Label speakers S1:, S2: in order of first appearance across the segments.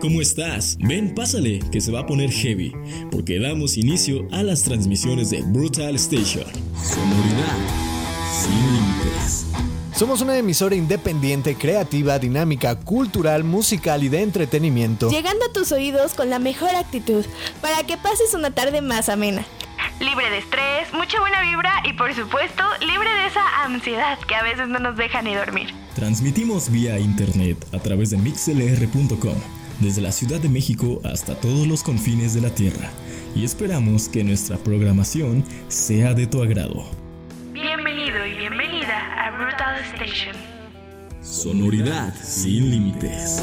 S1: ¿cómo estás? Ven, pásale, que se va a poner heavy, porque damos inicio a las transmisiones de Brutal Station. Sonoridad.
S2: Somos una emisora independiente, creativa, dinámica, cultural, musical y de entretenimiento.
S3: Llegando a tus oídos con la mejor actitud, para que pases una tarde más amena. Libre de estrés, mucha buena vibra y por supuesto libre de esa ansiedad que a veces no nos deja ni dormir.
S1: Transmitimos vía internet a través de mixlr.com desde la Ciudad de México hasta todos los confines de la Tierra, y esperamos que nuestra programación sea de tu agrado.
S3: Bienvenido y bienvenida a Brutal Station.
S1: Sonoridad sin límites.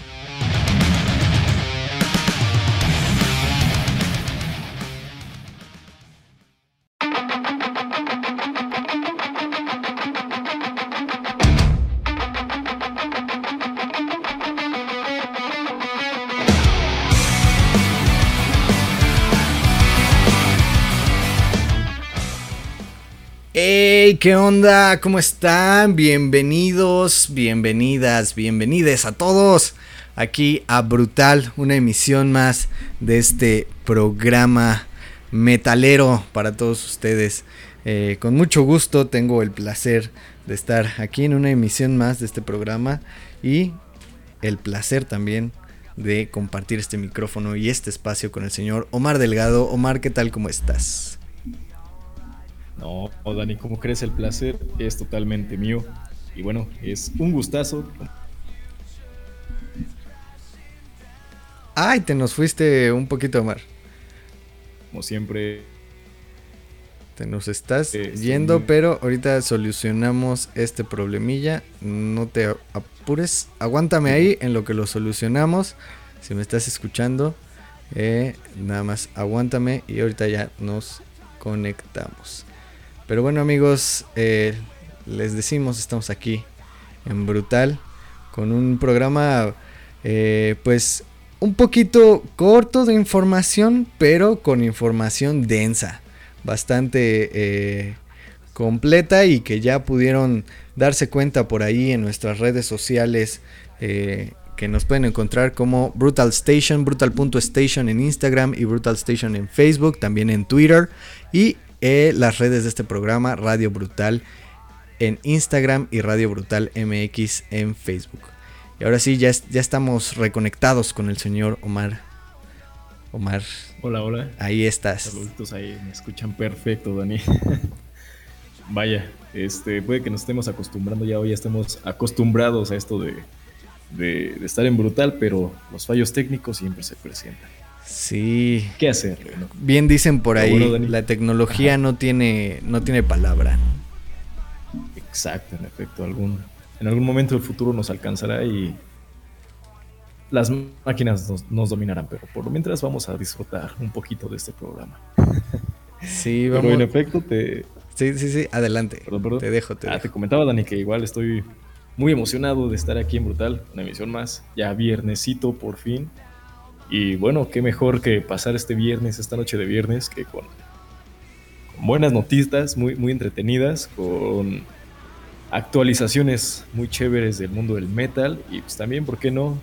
S4: ¿Qué onda? ¿Cómo están? Bienvenidos, bienvenidas, bienvenides a todos aquí a Brutal, una emisión más de este programa metalero para todos ustedes. Eh, con mucho gusto tengo el placer de estar aquí en una emisión más de este programa y el placer también de compartir este micrófono y este espacio con el señor Omar Delgado. Omar, ¿qué tal? ¿Cómo estás?
S5: No, Dani, ¿cómo crees? El placer es totalmente mío. Y bueno, es un gustazo.
S4: Ay, te nos fuiste un poquito, Omar.
S5: Como siempre.
S4: Te nos estás yendo, pero ahorita solucionamos este problemilla. No te apures. Aguántame ahí en lo que lo solucionamos. Si me estás escuchando, eh, nada más aguántame y ahorita ya nos conectamos. Pero bueno amigos, eh, les decimos, estamos aquí en Brutal con un programa eh, pues un poquito corto de información, pero con información densa, bastante eh, completa y que ya pudieron darse cuenta por ahí en nuestras redes sociales que nos pueden encontrar como Brutal Station, brutal.station en Instagram y Brutal Station en Facebook, también en Twitter. Y eh, las redes de este programa, Radio Brutal en Instagram y Radio Brutal MX en Facebook. Y ahora sí, ya, ya estamos reconectados con el señor Omar. Omar.
S5: Hola, hola.
S4: Ahí estás.
S5: Saluditos ahí, me escuchan perfecto, Dani. Vaya, este, puede que nos estemos acostumbrando ya, hoy ya estemos acostumbrados a esto de, de estar en brutal, pero los fallos técnicos siempre se presentan.
S4: Sí.
S5: ¿Qué hacer?
S4: Bien dicen por ahí, la tecnología no tiene, no tiene palabra.
S5: Exacto, en efecto. Algún, en algún momento el futuro nos alcanzará y las máquinas nos, dominarán, pero por lo mientras vamos a disfrutar un poquito de este programa.
S4: Sí, vamos.
S5: Pero en efecto te...
S4: Sí, sí, sí, adelante. Te dejo, te
S5: ah, te comentaba, Dani, que igual estoy muy emocionado de estar aquí en Brutal, una emisión más, ya viernesito por fin. Y bueno, qué mejor que pasar este viernes, esta noche de viernes, que con, buenas noticias, muy, muy entretenidas, con actualizaciones muy chéveres del mundo del metal y pues también, ¿por qué no?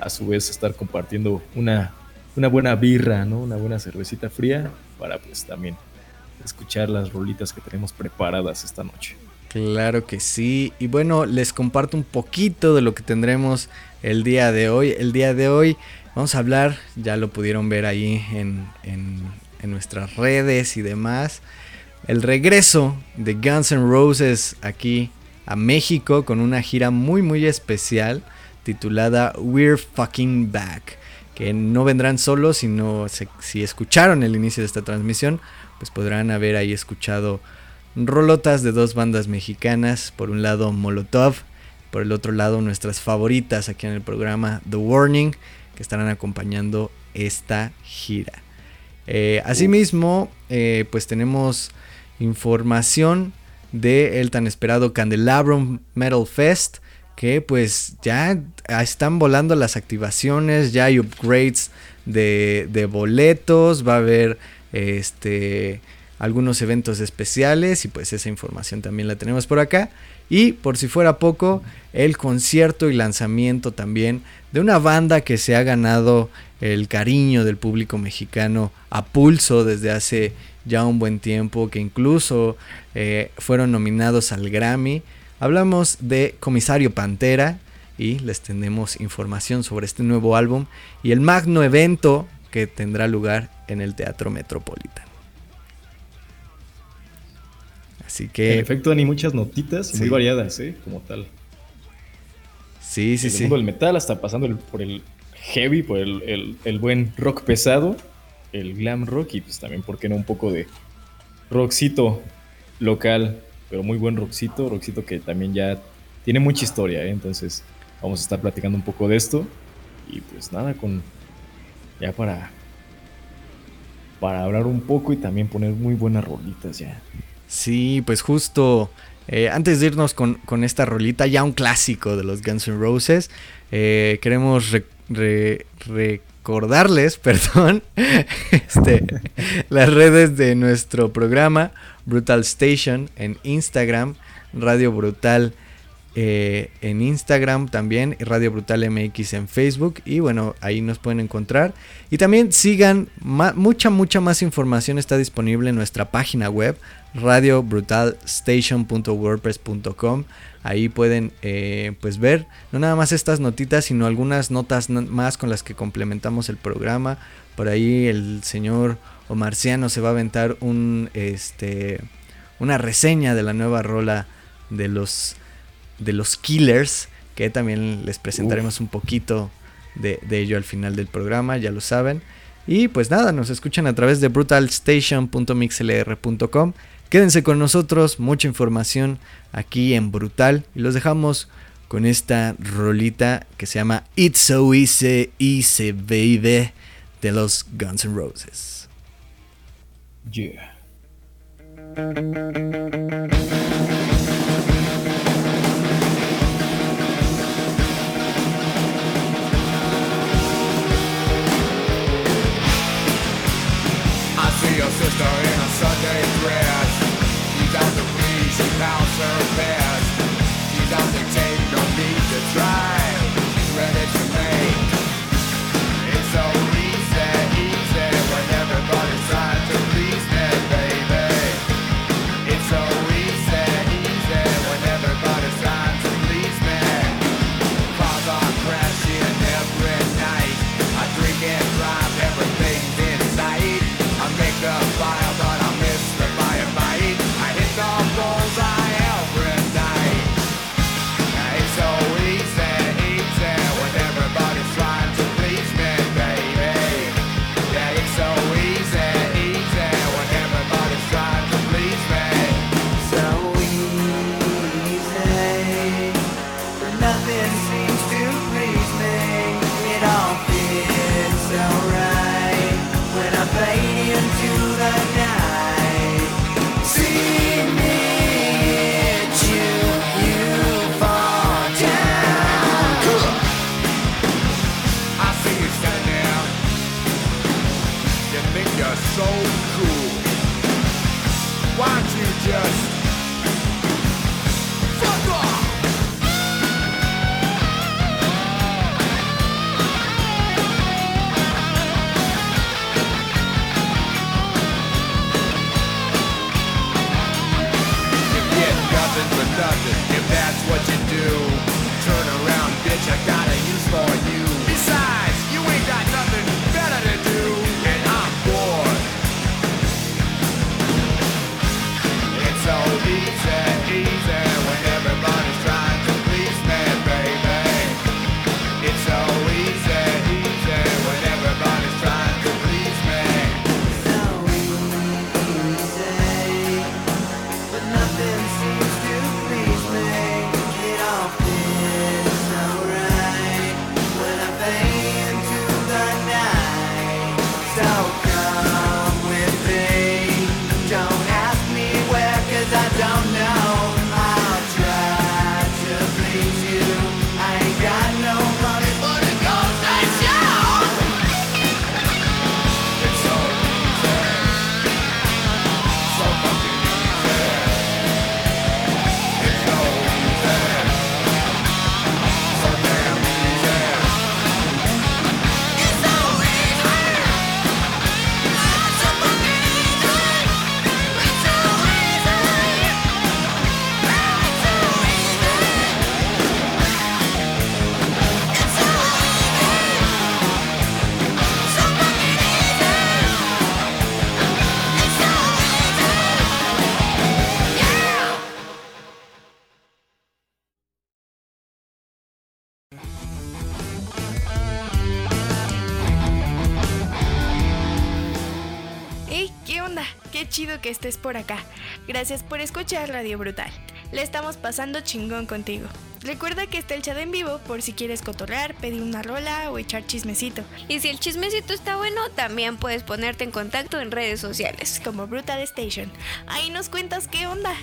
S5: A su vez estar compartiendo una, una buena birra, ¿no? Una buena cervecita fría para pues también escuchar las rolitas que tenemos preparadas esta noche.
S4: Claro que sí. Y bueno, les comparto un poquito de lo que tendremos el día de hoy. El día de hoy Vamos a hablar, ya lo pudieron ver ahí en, nuestras redes y demás, el regreso de Guns N' Roses aquí a México con una gira muy muy especial titulada We're Fucking Back. Que no vendrán solos, sino si escucharon el inicio de esta transmisión, pues podrán haber ahí escuchado rolotas de dos bandas mexicanas. Por un lado Molotov, por el otro lado nuestras favoritas aquí en el programa The Warning estarán acompañando esta gira. Eh, asimismo, eh, pues tenemos información del tan esperado Candelabrum Metal Fest, que pues ya están volando las activaciones, ya hay upgrades de, de boletos, va a haber este algunos eventos especiales y pues esa información también la tenemos por acá. Y por si fuera poco, el concierto y lanzamiento también de una banda que se ha ganado el cariño del público mexicano a pulso desde hace ya un buen tiempo, que incluso eh, fueron nominados al Grammy. Hablamos de Comisario Pantera y les tenemos información sobre este nuevo álbum y el magno evento que tendrá lugar en el Teatro Metropolitano. Así que.
S5: En efecto, Dani, muchas notitas muy variadas, ¿eh? Como tal.
S4: Sí, sí, sí.
S5: El el metal hasta pasando por el heavy, por el, buen rock pesado, el glam rock y pues también, ¿por qué no? Un poco de rockcito local, pero muy buen rockcito, rockcito que también ya tiene mucha historia, ¿eh? Entonces, vamos a estar platicando un poco de esto. Y pues nada, con. Ya para. Para hablar un poco y también poner muy buenas rolitas ya.
S4: Sí, pues justo eh, antes de irnos con, esta rolita, ya un clásico de los Guns N' Roses, eh, queremos
S6: recordarles, perdón, este, las redes de nuestro programa Brutal Station en Instagram, Radio Brutal eh, en Instagram también, Radio Brutal MX en Facebook y bueno, ahí nos pueden encontrar. Y también sigan, mucha, mucha más información está disponible en nuestra página web, radiobrutalstation.wordpress.com. Ahí pueden eh, pues ver no nada más estas notitas, sino algunas notas más con las que complementamos el programa. Por ahí el señor Omarciano se va a aventar un este una reseña de la nueva rola de los de los Killers, que también les presentaremos un poquito de, ello al final del programa, ya lo saben. Y pues nada, nos escuchan a través de brutalstation.mixlr.com. Quédense con nosotros, mucha información aquí en Brutal. Y los dejamos con esta rolita que se llama It's So Easy, Easy Baby de los Guns N' Roses. Yeah.
S3: Que estés por acá. Gracias por escuchar Radio Brutal. Le estamos pasando chingón contigo. Recuerda que está el chat en vivo por si quieres cotorrear, pedir una rola o echar chismecito.
S7: Y si el chismecito está bueno, también puedes ponerte en contacto en redes sociales.
S3: Como Brutal Station. Ahí nos cuentas qué onda.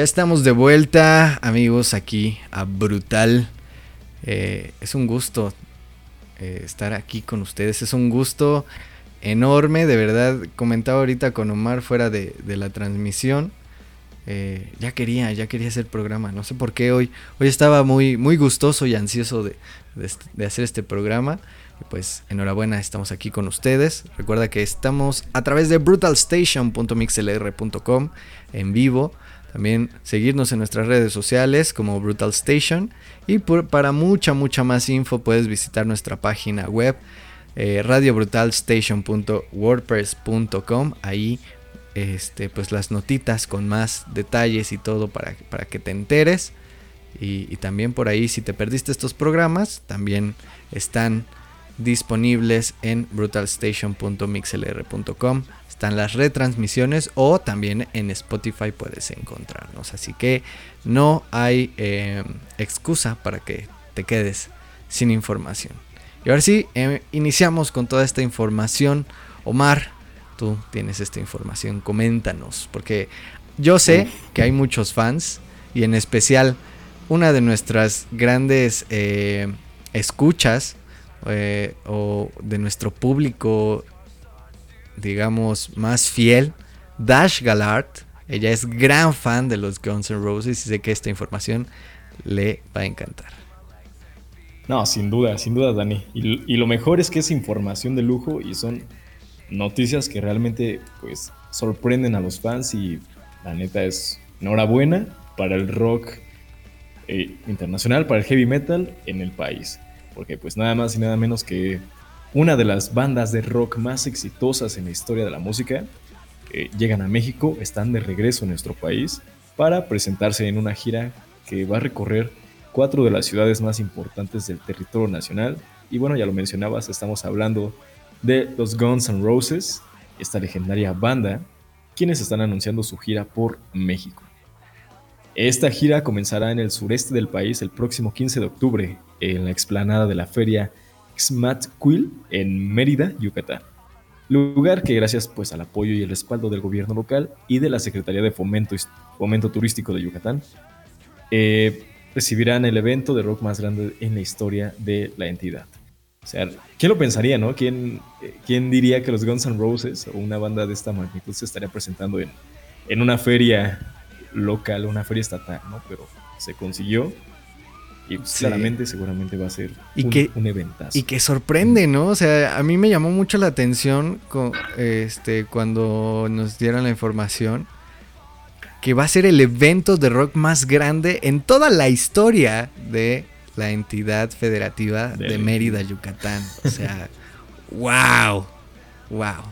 S4: Ya estamos de vuelta, amigos, aquí a Brutal. Eh, es un gusto eh, estar aquí con ustedes. Es un gusto enorme, de verdad. Comentaba ahorita con Omar fuera de, la transmisión. Eh, ya quería, ya quería hacer programa. No sé por qué hoy. Hoy estaba muy, muy gustoso y ansioso de, de hacer este programa. Pues enhorabuena, estamos aquí con ustedes. Recuerda que estamos a través de brutalstation.mixlr.com en vivo. También seguirnos en nuestras redes sociales como Brutal Station. Y para mucha, mucha más info puedes visitar nuestra página web eh, radiobrutalstation.wordpress.com. Ahí este, pues las notitas con más detalles y todo para, para que te enteres. Y, y también por ahí, si te perdiste estos programas, también están disponibles en brutalstation.mixlr.com. Están las retransmisiones o también en Spotify puedes encontrarnos. Así que no hay eh, excusa para que te quedes sin información. Y ahora sí, eh, iniciamos con toda esta información. Omar, tú tienes esta información, coméntanos, porque yo sé que hay muchos fans y en especial una de nuestras grandes eh, escuchas eh, o de nuestro público, digamos, más fiel, Dash Galard. Ella es gran fan de los Guns N' Roses y sé que esta información le va a encantar.
S5: No, sin duda, sin duda, Dani. Y, y lo mejor es que es información de lujo y son noticias que realmente pues sorprenden a los fans y la neta es enhorabuena para el rock eh, internacional, para el heavy metal en el país. Porque pues nada más y nada menos que una de las bandas de rock más exitosas en la historia de la música eh, llegan a México, están de regreso en nuestro país para presentarse en una gira que va a recorrer cuatro de las ciudades más importantes del territorio nacional. Y bueno, ya lo mencionabas, estamos hablando de los Guns N' Roses, esta legendaria banda, quienes están anunciando su gira por México. Esta gira comenzará en el sureste del país el próximo 15 de octubre, en la explanada de la feria Xmatquil en Mérida, Yucatán. Lugar que gracias pues al apoyo y el respaldo del gobierno local y de la Secretaría de Fomento, Fomento Turístico de Yucatán, eh, recibirán el evento de rock más grande en la historia de la entidad. O sea, ¿quién lo pensaría, no? ¿Quién, eh, quién diría que los Guns N' Roses o una banda de esta magnitud se estaría presentando en, en una feria local, una feria estatal, ¿no? Pero se consiguió y
S4: Sí.
S5: claramente seguramente va a ser
S4: Y
S5: un,
S4: que-
S5: un eventazo.
S4: Y que sorprende, ¿no? O sea, a mí me llamó mucho la atención este, cuando nos dieron la información que va a ser el evento de rock más grande en toda la historia de la entidad federativa
S5: De
S4: Mérida, Yucatán. O sea, wow, wow.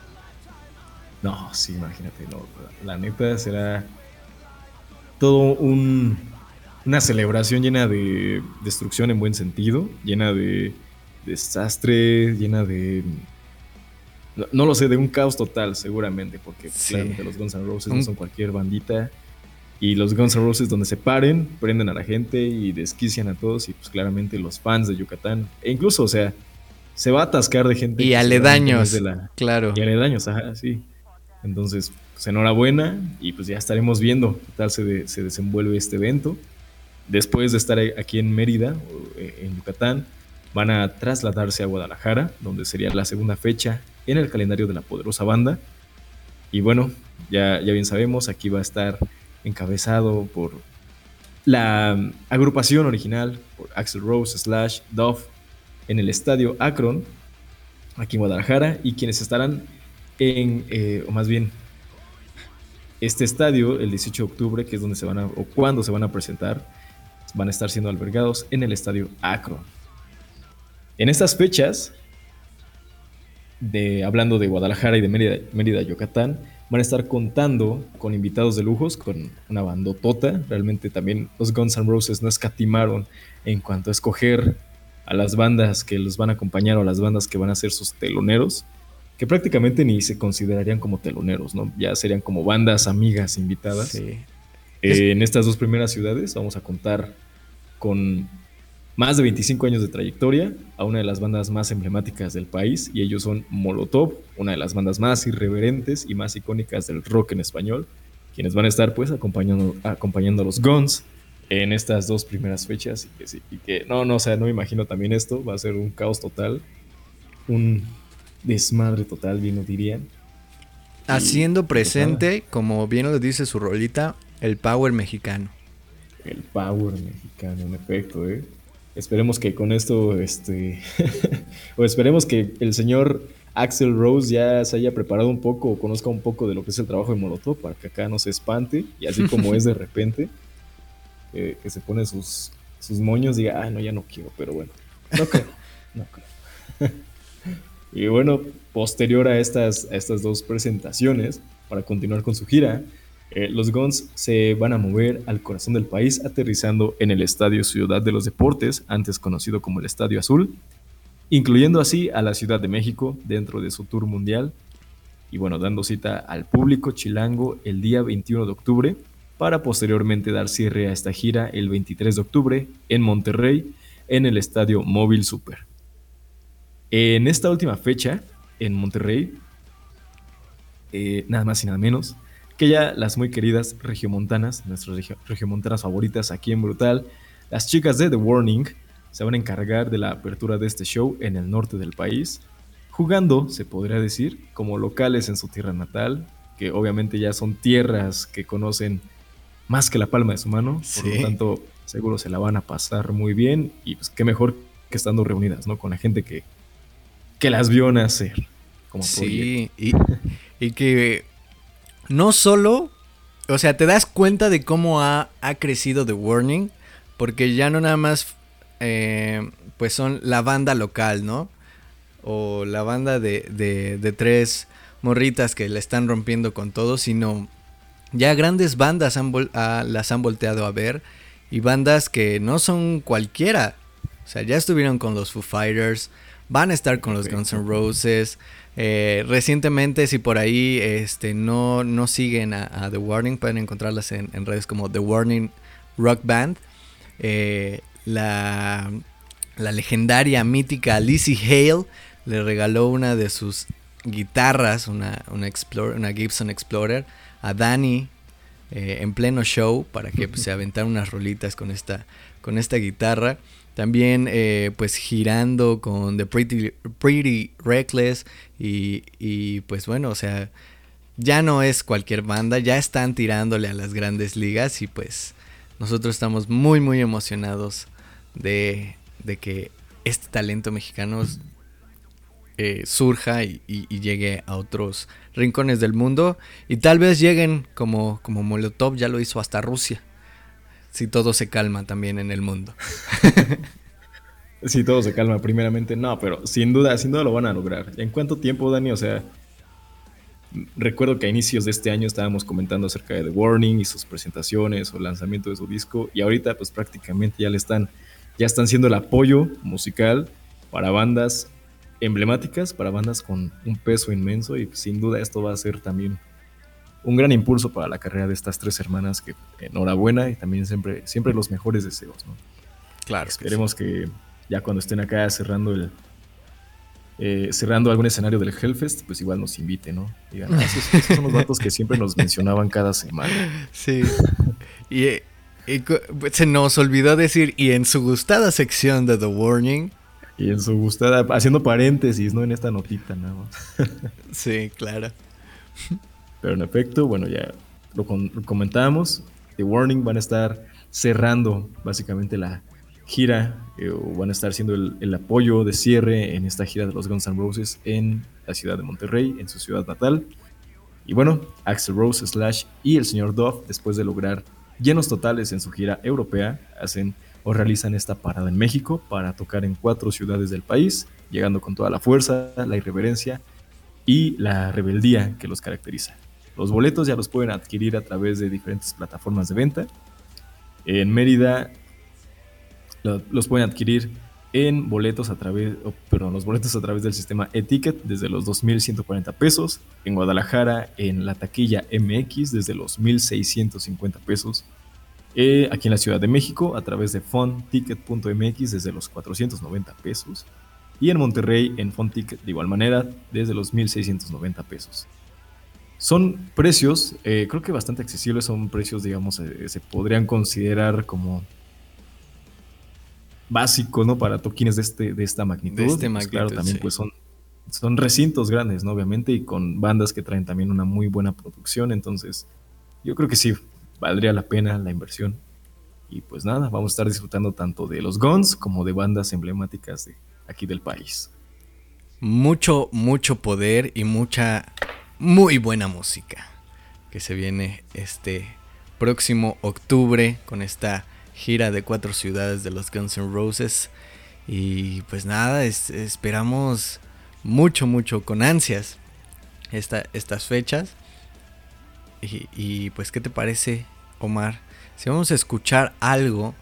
S5: No, sí, imagínate, no. La neta será todo un, una celebración llena de destrucción en buen sentido, llena de desastre, llena de... No, no lo sé, de un caos total, seguramente, porque
S4: Sí.
S5: claramente los Guns N' Roses no son cualquier bandita. Y los Guns N' Roses donde se paren, prenden a la gente y desquician a todos. Y pues claramente los fans de Yucatán. E incluso, o sea, se va a atascar de gente.
S4: Y aledaños,
S5: de la,
S4: claro.
S5: y aledaños, ajá, sí. Entonces, pues enhorabuena y pues ya estaremos viendo qué tal se, de- se desenvuelve este evento. Después de estar aquí en Mérida, eh, en Yucatán, van a trasladarse a Guadalajara, donde sería la segunda fecha en el calendario de la poderosa banda. Y bueno, ya, ya bien sabemos, aquí va a estar encabezado por la agrupación original, por Axel Rose slash Dove, en el estadio Akron, aquí en Guadalajara, y quienes estarán en, eh, o más bien, este estadio, el 18 de octubre, que es donde se van a, o cuando se van a presentar, van a estar siendo albergados en el estadio Akron. En estas fechas, de, hablando de Guadalajara y de Mérida, Yucatán, van a estar contando con invitados de lujos, con una bandotota. Realmente también los Guns N' Roses no escatimaron en cuanto a escoger a las bandas que los van a acompañar o a las bandas que van a ser sus teloneros, que prácticamente ni se considerarían como teloneros, ¿no? Ya serían como bandas amigas invitadas.
S4: Sí.
S5: Eh, en estas dos primeras ciudades vamos a contar con más de 25 años de trayectoria a una de las bandas más emblemáticas del país y ellos son Molotov, una de las bandas más irreverentes y más icónicas del rock en español, quienes van a estar pues acompañando, acompañando a los Guns en estas dos primeras fechas y que, sí, y que no, no, o sea, no me imagino también esto, va a ser un caos total, un desmadre total, bien lo dirían.
S4: Haciendo
S5: pues,
S4: presente, como bien lo dice su rolita, el power mexicano.
S5: El power mexicano, en efecto, ¿eh? Esperemos que con esto, este, o esperemos que el señor Axel Rose ya se haya preparado un poco o conozca un poco de lo que es el trabajo de Molotov para que acá no se espante y así como es de repente, eh, que se pone sus, sus moños diga, ah, no, ya no quiero, pero bueno, no creo, no creo. y bueno, posterior a estas, a estas dos presentaciones, para continuar con su gira, eh, los Guns se van a mover al corazón del país, aterrizando en el Estadio Ciudad de los Deportes, antes conocido como el Estadio Azul, incluyendo así a la Ciudad de México dentro de su tour mundial. Y bueno, dando cita al público chilango el día 21 de octubre, para posteriormente dar cierre a esta gira el 23 de octubre en Monterrey, en el Estadio Móvil Super. En esta última fecha, en Monterrey, eh, nada más y nada menos, que ya las muy queridas regiomontanas, nuestras regio regiomontanas favoritas aquí en Brutal, las chicas de The Warning, se van a encargar de la apertura de este show en el norte del país, jugando, se podría decir, como locales en su tierra natal, que obviamente ya son tierras que conocen más que la palma de su mano, por lo tanto seguro se la van a pasar muy bien y pues qué mejor que estando reunidas, ¿no? Con la gente que, que las vio nacer. Como
S4: sí, y, y que no solo, o sea, te das cuenta de cómo ha, ha crecido The Warning, porque ya no nada más, eh, pues son la banda local, ¿no? O la banda de, de, de, tres morritas que la están rompiendo con todo, sino ya grandes bandas han a, las han volteado a ver y bandas que no son cualquiera. O sea, ya estuvieron con los Foo Fighters, van a estar con los Guns N' Roses, eh, recientemente, si por ahí este, no, no siguen a, The Warning, pueden encontrarlas en, redes como The Warning Rock Band. Eh, la, la, legendaria, mítica Lizzie Hale le regaló una de sus guitarras, una, una, Explorer, una Gibson Explorer, a Danny eh, en pleno show para que pues, se aventara unas rolitas con esta, con esta guitarra. También eh, pues girando con The Pretty, Pretty Reckless y, y, pues bueno, o sea, ya no es cualquier banda, ya están tirándole a las grandes ligas y pues nosotros estamos muy muy emocionados de, de que este talento mexicano eh, surja y, y, llegue a otros rincones del mundo y tal vez lleguen como, como Molotov ya lo hizo hasta Rusia si todo se calma también en el mundo.
S5: si todo se calma, primeramente, no, pero sin duda, sin duda lo van a lograr. ¿En cuánto tiempo, Dani? O sea, recuerdo que a inicios de este año estábamos comentando acerca de The Warning y sus presentaciones o lanzamiento de su disco, y ahorita, pues prácticamente ya le están, ya están siendo el apoyo musical para bandas emblemáticas, para bandas con un peso inmenso, y sin duda esto va a ser también un gran impulso para la carrera de estas tres hermanas que enhorabuena y también siempre, siempre los mejores deseos, ¿no?
S4: Claro.
S5: Esperemos que, sí. que, ya cuando estén acá cerrando el eh, cerrando algún escenario del Hellfest, pues igual nos invite, ¿no? Digan, ah, esos, esos, son los datos que siempre nos mencionaban cada semana.
S4: Sí. y, y se nos olvidó decir, y en su gustada sección de The Warning,
S5: y en su gustada, haciendo paréntesis, ¿no? En esta notita nada más.
S4: sí, claro.
S5: Pero en efecto, bueno, ya lo, comentábamos. The Warning van a estar cerrando básicamente la gira, eh, o van a estar haciendo el, el, apoyo de cierre en esta gira de los Guns N' Roses en la ciudad de Monterrey, en su ciudad natal. Y bueno, Axel Rose, Slash y el señor Dove, después de lograr llenos totales en su gira europea, hacen o realizan esta parada en México para tocar en cuatro ciudades del país, llegando con toda la fuerza, la irreverencia y la rebeldía que los caracteriza. Los boletos ya los pueden adquirir a través de diferentes plataformas de venta. En Mérida lo, los pueden adquirir en boletos a través, oh, perdón, los boletos a través del sistema e-ticket desde los 2.140 pesos. En Guadalajara en la taquilla MX desde los 1.650 pesos. Eh, aquí en la Ciudad de México a través de fonticket.mx desde los 490 pesos. Y en Monterrey en Fonticket de igual manera desde los 1.690 pesos. Son precios, eh, creo que bastante accesibles, son precios, digamos, eh, se podrían considerar como básicos, ¿no? Para toquines de, este, de esta magnitud.
S4: De este
S5: Pues, claro,
S4: magnitud,
S5: también
S4: sí.
S5: pues son, son recintos grandes, ¿no? Obviamente, y con bandas que traen también una muy buena producción, entonces yo creo que sí, valdría la pena la inversión. Y pues nada, vamos a estar disfrutando tanto de los Guns como de bandas emblemáticas de aquí del país.
S4: mucho, mucho poder y mucha, muy buena música que se viene este próximo octubre con esta gira de cuatro ciudades de los Guns N' Roses. Y pues nada, es- esperamos mucho, mucho con ansias esta, estas fechas. Y, y, pues, ¿qué te parece, Omar? Si vamos a escuchar algo,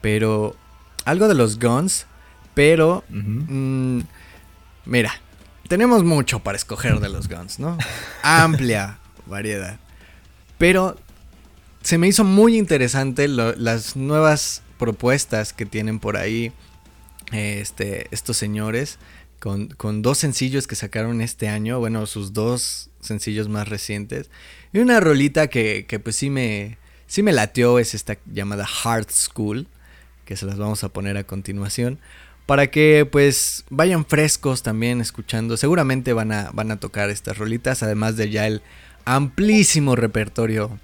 S4: pero algo de los Guns, pero. Mm, mira, tenemos mucho para escoger de los Guns, ¿no? Amplia variedad. Pero se me hizo muy interesante las nuevas propuestas que tienen por ahí este, estos señores. Con, con dos sencillos que sacaron este año, bueno, sus dos sencillos más recientes. Y una rolita que, que pues sí me, sí me lateó, es esta llamada Hard School, que se las vamos a poner a continuación para que pues vayan frescos también escuchando. Seguramente van a, van a tocar estas rolitas, además de ya el amplísimo repertorio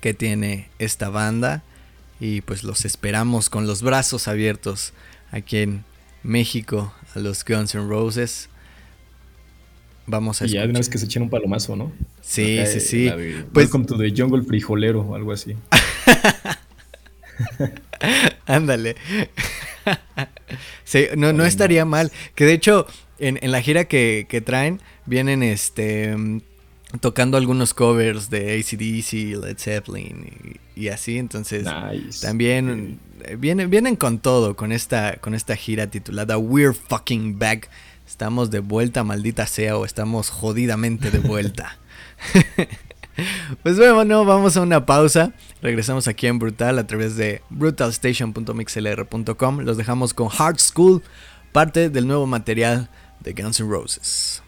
S4: que tiene esta banda. Y pues los esperamos con los brazos abiertos aquí en México a los Guns N' Roses. Vamos a
S5: Y ya de una vez
S4: escuchar.
S5: que se echen un palomazo, ¿no?
S4: Sí,
S5: Acá,
S4: sí, sí. Pues-
S5: Welcome to the Jungle Frijolero o algo así.
S4: Ándale. Sí, no, no estaría mal. Que de hecho, en, en la gira que, que traen, vienen este tocando algunos covers de ACDC, Led Zeppelin y, y así. Entonces,
S5: Nice.
S4: también eh, vienen, vienen con todo, con esta, con esta gira titulada We're Fucking Back. Estamos de vuelta, maldita sea, o estamos jodidamente de vuelta. Pues bueno, no, vamos a una pausa. Regresamos aquí en Brutal a través de brutalstation.mixlr.com. Los dejamos con Hard School, parte del nuevo material de Guns N' Roses.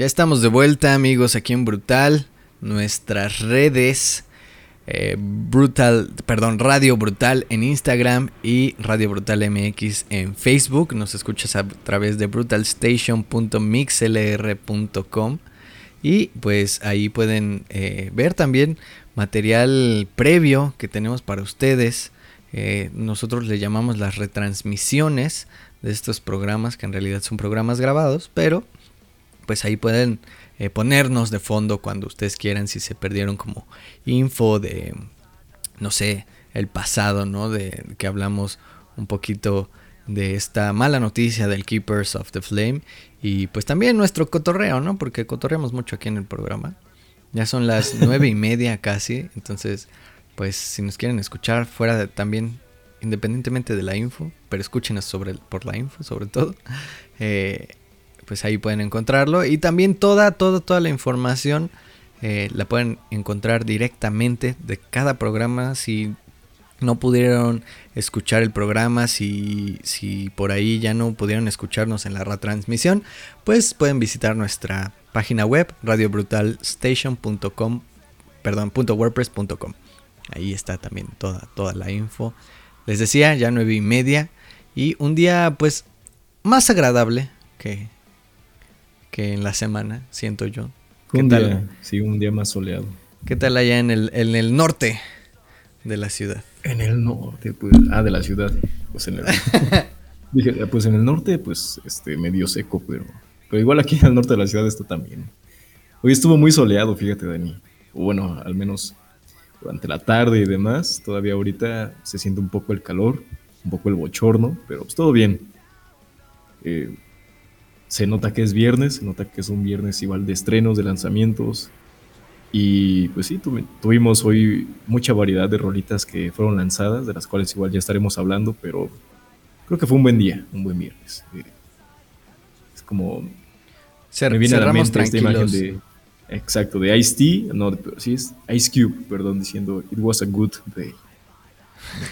S4: Ya estamos de vuelta amigos aquí en Brutal. Nuestras redes. eh, Brutal, perdón, Radio Brutal en Instagram y Radio Brutal MX en Facebook. Nos escuchas a través de brutalstation.mixlr.com y pues ahí pueden eh, ver también material previo que tenemos para ustedes. Eh, nosotros le llamamos las retransmisiones de estos programas que en realidad son programas grabados, pero pues ahí pueden eh, ponernos de fondo cuando ustedes quieran si se perdieron como info de no sé el pasado no de que hablamos un poquito de esta mala noticia del Keepers of the Flame. Y pues también nuestro cotorreo no porque cotorreamos mucho aquí en el programa. Ya son las nueve y media casi entonces pues si nos quieren escuchar fuera de, también independientemente de la info pero escúchenos sobre por la info sobre todo eh, pues ahí pueden encontrarlo. Y también toda, toda, toda la información eh, la pueden encontrar directamente de cada programa. Si no pudieron escuchar el programa, si, si por ahí ya no pudieron escucharnos en la retransmisión, pues pueden visitar nuestra página web radiobrutalstation.com, perdón, .wordpress.com. Ahí está también toda, toda la info. Les decía, ya nueve y media. Y un día pues más agradable que, que en la semana, siento yo.
S5: ¿Qué un tal? Día, sí, un día más soleado.
S4: ¿Qué tal allá en el, en el norte de la ciudad?
S5: En el norte, pues. Ah, de la ciudad. Pues en el. dije, pues en el norte, pues, este, medio seco, pero. Pero igual aquí al norte de la ciudad está también. Hoy estuvo muy soleado, fíjate, Dani. Bueno, al menos durante la tarde y demás. Todavía ahorita se siente un poco el calor, un poco el bochorno, pero pues todo bien. Eh, se nota que es viernes, se nota que es un viernes igual de estrenos, de lanzamientos. Y pues sí, tuvi tuvimos hoy mucha variedad de rolitas que fueron lanzadas, de las cuales igual ya estaremos hablando, pero creo que fue un buen día, un buen viernes. Es como...
S4: Cer me viene a la mente
S5: esta imagen de... Exacto, de Ice-T, no, sí es Ice Cube, perdón, diciendo It was a good day.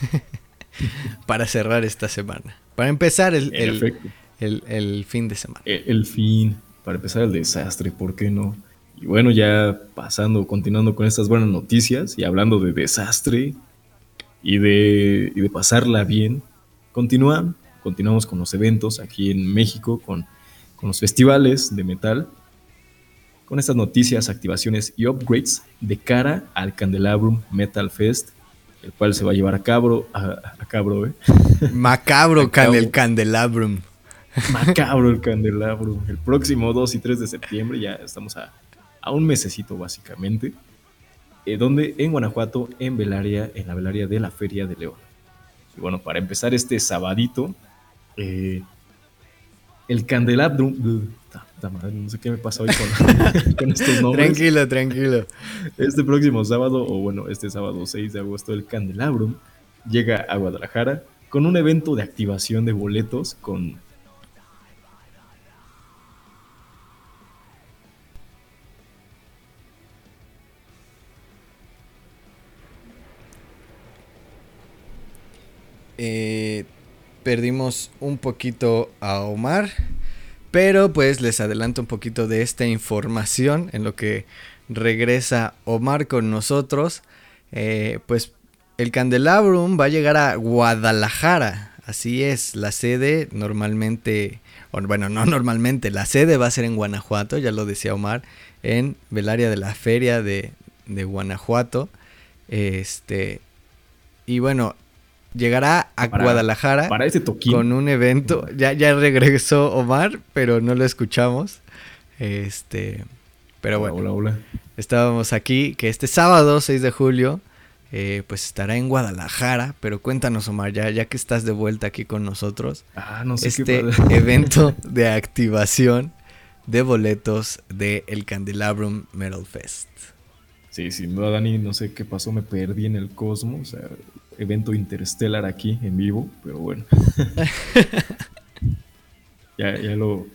S4: Para cerrar esta semana. Para empezar el, el, el, el, fin de semana.
S5: El, el, fin, para empezar el desastre, ¿por qué no? Y bueno, ya pasando, continuando con estas buenas noticias y hablando de desastre y de, y de pasarla bien, continúan, continuamos con los eventos aquí en México, con, con los festivales de metal, con estas noticias, activaciones y upgrades de cara al Candelabrum Metal Fest, el cual se va a llevar a cabo, a, a cabro, ¿eh?
S4: Macabro a can el Candelabrum.
S5: Macabro el candelabro. El próximo 2 y 3 de septiembre, ya estamos a, a un mesecito básicamente. Eh, donde en Guanajuato, en Velaria, en la Velaria de la Feria de León. Y bueno, para empezar este sabadito, eh, el candelabro. Madre, no sé qué me pasa hoy con, con estos nombres.
S4: Tranquilo, tranquilo.
S5: Este próximo sábado, o bueno, este sábado 6 de agosto, el Candelabrum llega a Guadalajara con un evento de activación de boletos con
S4: eh, perdimos un poquito a Omar, pero pues les adelanto un poquito de esta información en lo que regresa Omar con nosotros. Eh, pues el Candelabrum va a llegar a Guadalajara, así es, la sede normalmente, bueno, no normalmente, la sede va a ser en Guanajuato, ya lo decía Omar, en Velaria de la Feria de, de Guanajuato. Este, y bueno, llegará a
S5: para,
S4: Guadalajara
S5: para este toquín.
S4: con un evento. Ya, ya regresó Omar, pero no lo escuchamos. Este, pero bueno,
S5: hola, hola.
S4: estábamos aquí que este sábado 6 de julio eh, pues estará en Guadalajara, pero cuéntanos Omar, ya, ya que estás de vuelta aquí con nosotros,
S5: ah, no sé
S4: este evento de activación de boletos de el Candelabrum Metal Fest.
S5: Sí, sin duda Dani, no sé qué pasó, me perdí en el cosmos, o sea, evento interstellar aquí en vivo, pero bueno. ya, ya lo...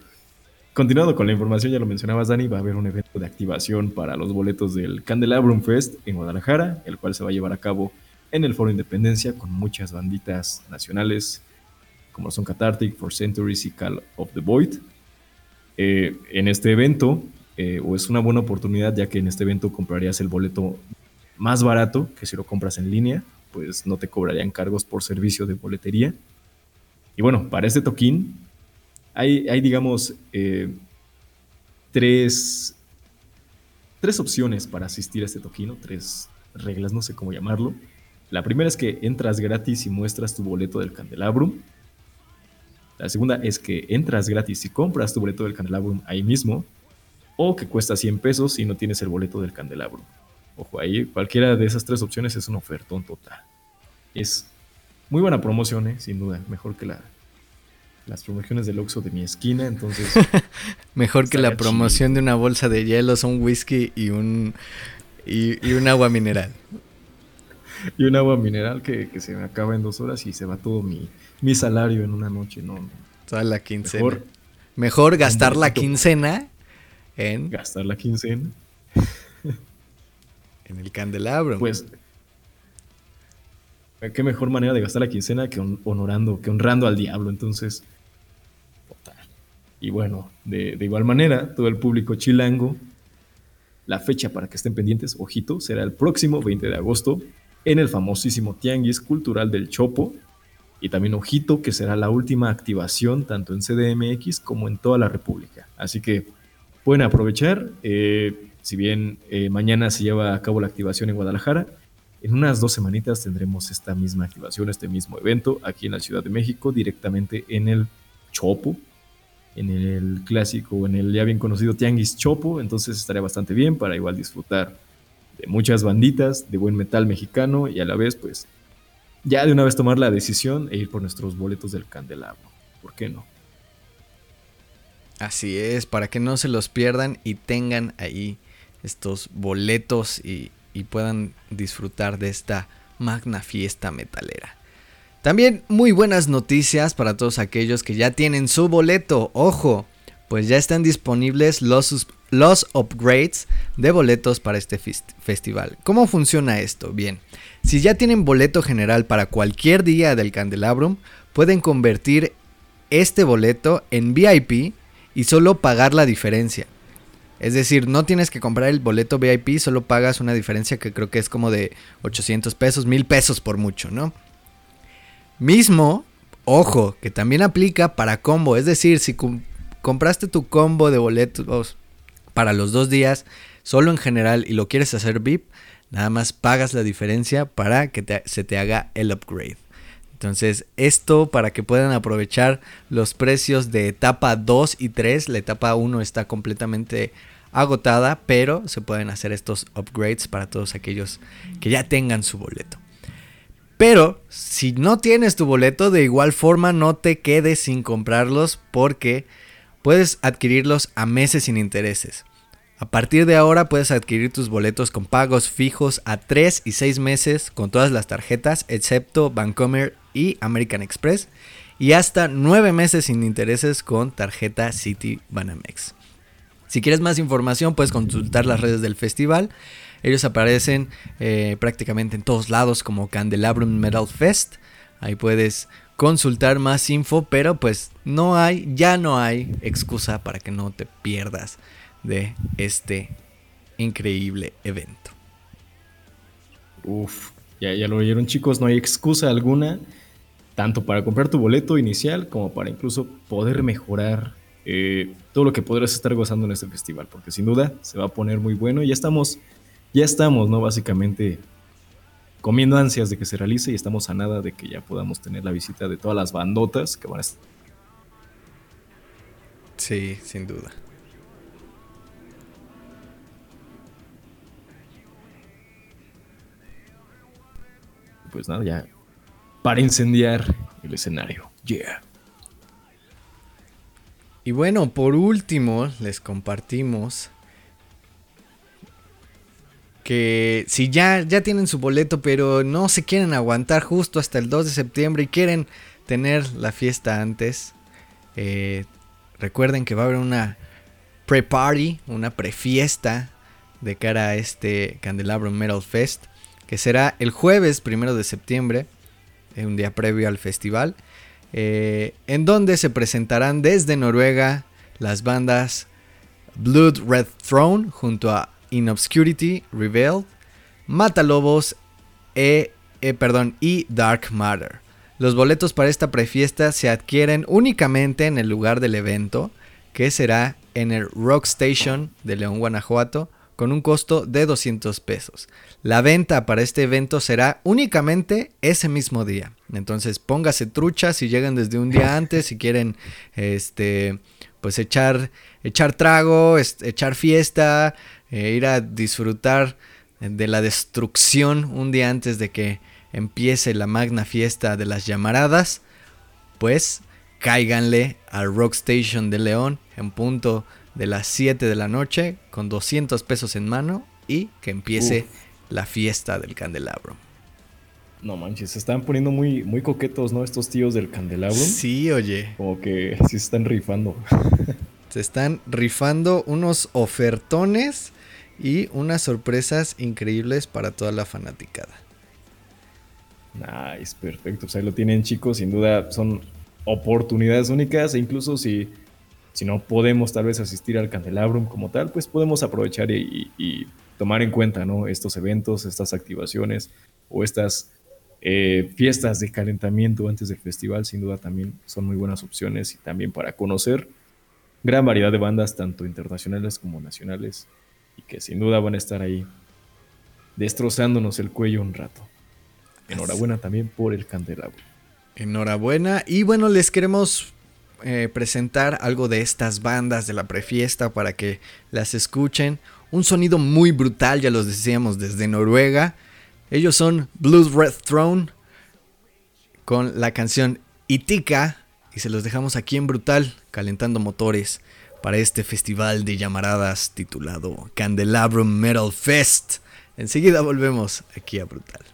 S5: Continuando con la información, ya lo mencionabas Dani, va a haber un evento de activación para los boletos del Candelabrum Fest en Guadalajara, el cual se va a llevar a cabo en el Foro Independencia con muchas banditas nacionales como son Cathartic, For Centuries y Call of the Void. eh, en este evento, eh, o es una buena oportunidad, ya que en este evento comprarías el boleto más barato que si lo compras en línea, pues no te cobrarían cargos por servicio de boletería. Y bueno, para este toquín hay, hay digamos, eh, tres, tres opciones para asistir a este toquino, tres reglas, no sé cómo llamarlo. La primera es que entras gratis y muestras tu boleto del candelabrum. La segunda es que entras gratis y compras tu boleto del candelabrum ahí mismo. O que cuesta 100 pesos y no tienes el boleto del candelabrum. Ojo, ahí cualquiera de esas tres opciones es un ofertón total. Es muy buena promoción, ¿eh? sin duda. Mejor que la, las promociones del Oxxo de mi esquina, entonces...
S4: Mejor que la promoción
S5: chido.
S4: de una bolsa de hielos, un whisky y un, y, y un agua mineral.
S5: Y un agua mineral que, que se me acaba en dos horas y se va todo mi, mi salario en una noche, no, no.
S4: Toda la quincena. Mejor,
S5: Mejor
S4: gastar la quincena en,
S5: gastar la quincena.
S4: En el candelabro.
S5: Pues, qué mejor manera de gastar la quincena que hon- honorando, que honrando al diablo, entonces. Y bueno, de, de igual manera, todo el público chilango, la fecha para que estén pendientes, ojito, será el próximo 20 de agosto en el famosísimo Tianguis Cultural del Chopo. Y también ojito que será la última activación tanto en CDMX como en toda la República. Así que pueden aprovechar. eh, si bien eh, mañana se lleva a cabo la activación en Guadalajara, en unas dos semanitas tendremos esta misma activación, este mismo evento aquí en la Ciudad de México, directamente en el Chopo, en el clásico, en el ya bien conocido Tianguis Chopo. Entonces estaría bastante bien para igual disfrutar de muchas banditas, de buen metal mexicano y a la vez, pues, ya de una vez tomar la decisión e ir por nuestros boletos del candelabro. ¿Por qué no?
S4: Así es, para que no se los pierdan y tengan ahí estos boletos y, puedan disfrutar de esta magna fiesta metalera. También muy buenas noticias para todos aquellos que ya tienen su boleto. Ojo, pues ya están disponibles los, los upgrades de boletos para este fest- festival. ¿Cómo funciona esto? Bien, si ya tienen boleto general para cualquier día del Candelabrum, pueden convertir este boleto en VIP y solo pagar la diferencia. Es decir, no tienes que comprar el boleto VIP, solo pagas una diferencia que creo que es como de 800 pesos, 1000 pesos por mucho, ¿no? Mismo, ojo, que también aplica para combo. Es decir, si com- compraste tu combo de boletos para los dos días, solo en general, y lo quieres hacer VIP, nada más pagas la diferencia para que se te haga el upgrade. Entonces, esto para que puedan aprovechar los precios de etapa 2 y 3. La etapa 1 está completamente agotada, pero se pueden hacer estos upgrades para todos aquellos que ya tengan su boleto. Pero si no tienes tu boleto, de igual forma no te quedes sin comprarlos porque puedes adquirirlos a meses sin intereses. A partir de ahora puedes adquirir tus boletos con pagos fijos a 3 y 6 meses con todas las tarjetas, excepto Bancomer y American Express, y hasta 9 meses sin intereses con tarjeta City Banamex. Si quieres más información, puedes consultar las redes del festival. Ellos aparecen eh, prácticamente en todos lados como Candelabrum Metal Fest. Ahí puedes consultar más info, pero pues no hay, ya no hay excusa para que no te pierdas de este increíble evento.
S5: Uf, ya, ya lo oyeron chicos, no hay excusa alguna, tanto para comprar tu boleto inicial como para incluso poder mejorar eh, todo lo que podrás estar gozando en este festival, porque sin duda se va a poner muy bueno y ya estamos, ya estamos, ¿no? Básicamente comiendo ansias de que se realice y estamos a nada de que ya podamos tener la visita de todas las bandotas que van a estar.
S4: Sí, sin duda.
S5: Pues nada, ya para incendiar el escenario. Yeah.
S4: Y bueno, por último, les compartimos que si ya, ya tienen su boleto, pero no se quieren aguantar justo hasta el 2 de septiembre y quieren tener la fiesta antes, eh, recuerden que va a haber una pre-party, una prefiesta de cara a este Candelabrum Metal Fest, que será el jueves primero de septiembre, eh, un día previo al festival, eh, en donde se presentarán desde Noruega las bandas Blood Red Throne junto a In Obscurity, Revealed, Matalobos e, perdón, y Dark Matter. Los boletos para esta prefiesta se adquieren únicamente en el lugar del evento, que será en el Rock Station de León, Guanajuato, con un costo de 200 pesos. La venta para este evento será únicamente ese mismo día. Entonces póngase trucha si llegan desde un día antes, si quieren este pues echar echar trago, echar fiesta, eh, ir a disfrutar de la destrucción un día antes de que empiece la magna fiesta de las llamaradas, pues cáiganle al Rock Station de León en punto de las 7 de la noche con 200 pesos en mano y que empiece la fiesta del candelabro.
S5: No manches, se están poniendo muy, muy coquetos, ¿no? Estos tíos del candelabro.
S4: Sí, oye.
S5: Como que sí se están rifando.
S4: se están rifando unos ofertones y unas sorpresas increíbles para toda la fanaticada.
S5: Nice, perfecto. Pues ahí lo tienen chicos, sin duda son oportunidades únicas e incluso si, si no podemos tal vez asistir al Candelabrum como tal, pues podemos aprovechar y, y tomar en cuenta ¿no? estos eventos, estas activaciones o estas eh, fiestas de calentamiento antes del festival, sin duda también son muy buenas opciones y también para conocer gran variedad de bandas, tanto internacionales como nacionales, y que sin duda van a estar ahí destrozándonos el cuello un rato. Enhorabuena también por el candelabro.
S4: Enhorabuena. Y bueno, les queremos eh, presentar algo de estas bandas de la prefiesta para que las escuchen. Un sonido muy brutal, ya los decíamos, desde Noruega. Ellos son Blues Red Throne con la canción Itika. Y se los dejamos aquí en Brutal, calentando motores para este festival de llamaradas titulado Candelabrum Metal Fest. Enseguida volvemos aquí a Brutal.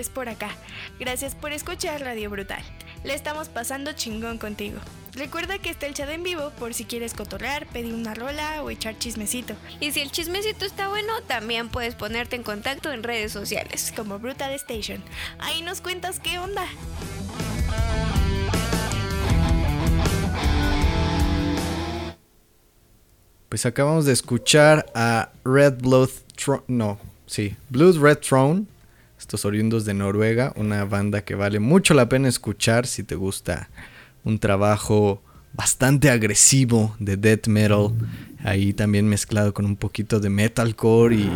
S3: Estés por acá. Gracias por escuchar Radio Brutal. Le estamos pasando chingón contigo. Recuerda que está el chat en vivo por si quieres cotorrear, pedir una rola o echar chismecito.
S8: Y si el chismecito está bueno, también puedes ponerte en contacto en redes sociales.
S3: Como Brutal Station. Ahí nos cuentas qué onda.
S4: Pues acabamos de escuchar a Red Blood Throne. No, sí, Blood Red Throne. Estos oriundos de Noruega. Una banda que vale mucho la pena escuchar si te gusta un trabajo bastante agresivo de death metal. Ahí también mezclado con un poquito de metalcore y,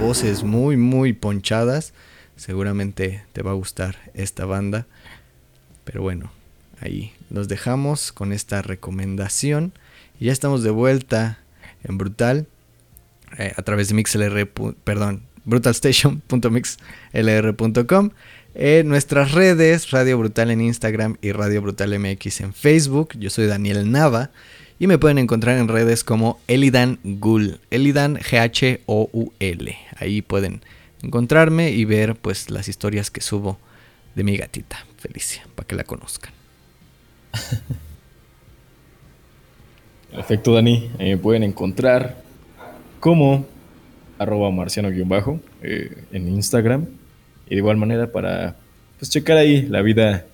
S4: voces muy, muy ponchadas. Seguramente te va a gustar esta banda. Pero bueno, ahí nos dejamos con esta recomendación. Y ya estamos de vuelta en Brutal eh, a través de mixlr, perdón, brutalstation.mixlr.com. En nuestras redes, Radio Brutal en Instagram y Radio Brutal MX en Facebook. Yo soy Daniel Nava y me pueden encontrar en redes como Elidan Gul, Elidan G-H-O-U-L. Ahí pueden encontrarme y ver pues las historias que subo de mi gatita, Felicia, para que la conozcan.
S5: Perfecto, Dani. Eh, me pueden encontrar como arroba marciano-bajo eh, en Instagram. Y de igual manera para pues, checar ahí la vida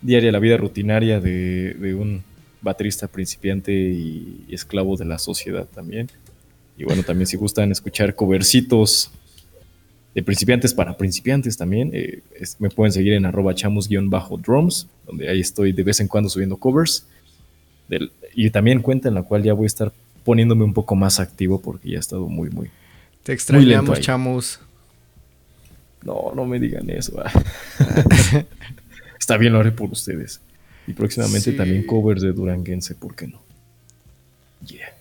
S5: diaria, la vida rutinaria de, de un baterista principiante y, esclavo de la sociedad también. Y bueno, también si gustan escuchar covercitos de principiantes para principiantes también, eh, me pueden seguir en arroba chamos-drums, donde ahí estoy de vez en cuando subiendo covers. Y también cuenta en la cual ya voy a estar poniéndome un poco más activo porque ya he estado muy, muy...
S4: Te extrañamos, chamos.
S5: No, no me digan eso. ah. Está bien, lo haré por ustedes. Y próximamente
S4: Sí.
S5: también covers de Duranguense, ¿por qué no? Yeah.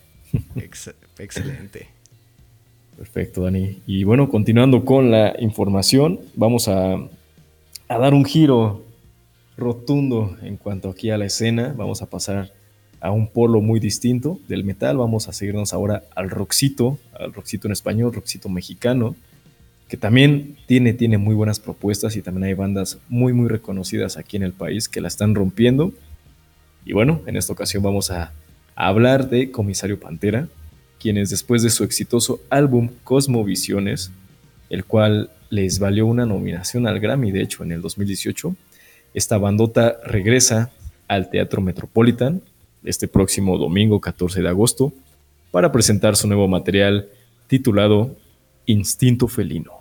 S4: Ex- excelente.
S5: Perfecto, Dani. Y bueno, continuando con la información, vamos a, a dar un giro rotundo en cuanto aquí a la escena. Vamos a pasar a un polo muy distinto del metal. Vamos a seguirnos ahora al rockcito, al rockcito en español, rockcito mexicano, que también tiene, tiene muy buenas propuestas y también hay bandas muy, muy reconocidas aquí en el país que la están rompiendo. Y bueno, en esta ocasión vamos a hablar de Comisario Pantera, quienes después de su exitoso álbum Cosmovisiones, el cual les valió una nominación al Grammy, de hecho, en el 2018, esta bandota regresa al Teatro Metropolitan este próximo domingo 14 de agosto para presentar su nuevo material titulado Instinto Felino.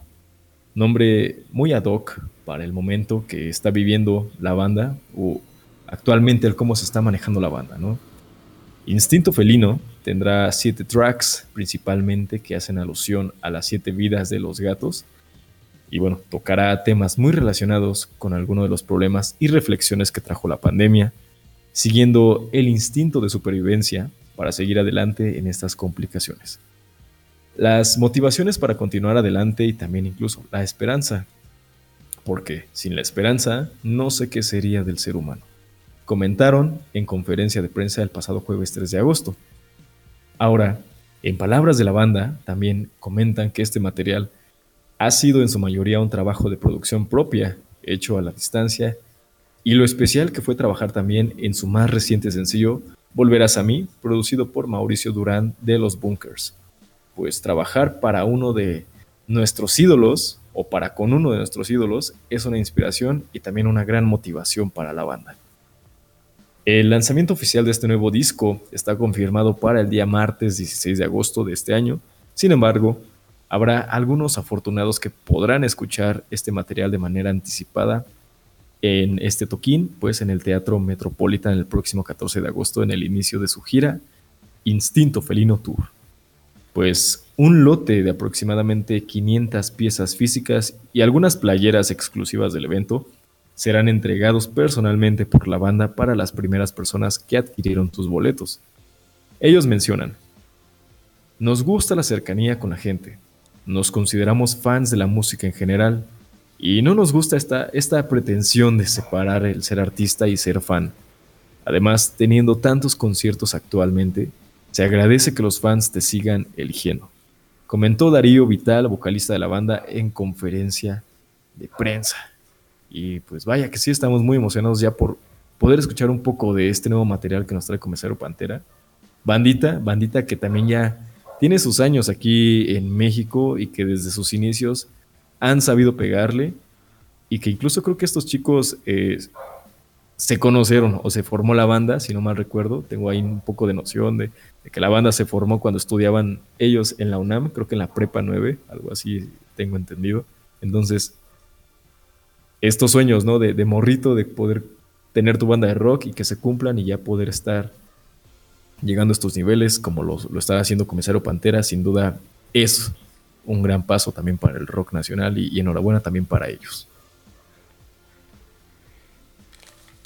S5: Nombre muy ad hoc para el momento que está viviendo la banda o actualmente el cómo se está manejando la banda, ¿no? Instinto Felino tendrá siete tracks principalmente que hacen alusión a las siete vidas de los gatos y bueno, tocará temas muy relacionados con algunos de los problemas y reflexiones que trajo la pandemia, siguiendo el instinto de supervivencia para seguir adelante en estas complicaciones. Las motivaciones para continuar adelante y también incluso la esperanza, porque sin la esperanza no sé qué sería del ser humano comentaron en conferencia de prensa el pasado jueves 3 de agosto. Ahora, en palabras de la banda, también comentan que este material ha sido en su mayoría un trabajo de producción propia, hecho a la distancia, y lo especial que fue trabajar también en su más reciente sencillo, Volverás a mí, producido por Mauricio Durán de Los Bunkers. Pues trabajar para uno de nuestros ídolos, o para con uno de nuestros ídolos, es una inspiración y también una gran motivación para la banda. El lanzamiento oficial de este nuevo disco está confirmado para el día martes 16 de agosto de este año. Sin embargo, habrá algunos afortunados que podrán escuchar este material de manera anticipada en este toquín, pues en el Teatro Metropolitan el próximo 14 de agosto en el inicio de su gira Instinto Felino Tour. Pues un lote de aproximadamente 500 piezas físicas y algunas playeras exclusivas del evento serán entregados personalmente por la banda para las primeras personas que adquirieron sus boletos. Ellos mencionan, nos gusta la cercanía con la gente, nos consideramos fans de la música en general y no nos gusta esta, esta pretensión de separar el ser artista y ser fan. Además, teniendo tantos conciertos actualmente, se agradece que los fans te sigan eligiendo. comentó Darío Vital, vocalista de la banda, en conferencia de prensa. Y pues vaya que sí, estamos muy emocionados ya por poder escuchar un poco de este nuevo material que nos trae Comisario Pantera. Bandita, bandita que también ya tiene sus años aquí en México y que desde sus inicios han sabido pegarle y que incluso creo que estos chicos eh, se conocieron o se formó la banda, si no mal recuerdo, tengo ahí un poco de noción de, que la banda se formó cuando estudiaban ellos en la UNAM, creo que en la Prepa 9, algo así tengo entendido. Entonces, estos sueños, ¿no? De, de morrito, de poder tener tu banda de rock y que se cumplan y ya poder estar llegando a estos niveles como lo, lo está haciendo Comisario Pantera, sin duda es un gran paso también para el rock nacional y, enhorabuena también para ellos.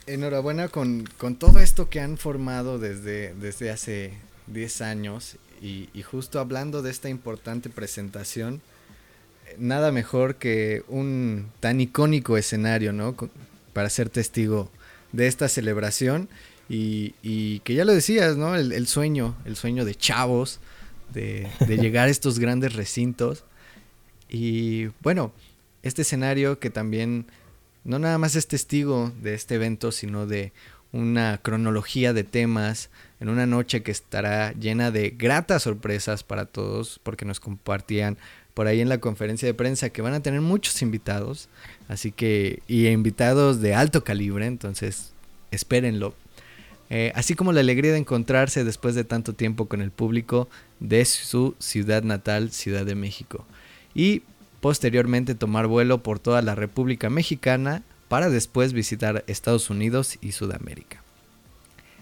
S4: Enhorabuena con, con, todo esto que han formado desde, desde hace 10 años y, justo hablando de esta importante presentación, nada mejor que un tan icónico escenario, ¿no? Para ser testigo de esta celebración y, y que ya lo decías, ¿no? El, sueño, el sueño de chavos, de, de llegar a estos grandes recintos. Y bueno, este escenario que también no nada más es testigo de este evento, sino de una cronología de temas en una noche que estará llena de gratas sorpresas para todos, porque nos compartían por ahí en la conferencia de prensa que van a tener muchos invitados, así que, y invitados de alto calibre, entonces espérenlo. Eh, así como la alegría de encontrarse después de tanto tiempo con el público de su ciudad natal, Ciudad de México. Y posteriormente tomar vuelo por toda la República Mexicana para después visitar Estados Unidos y Sudamérica.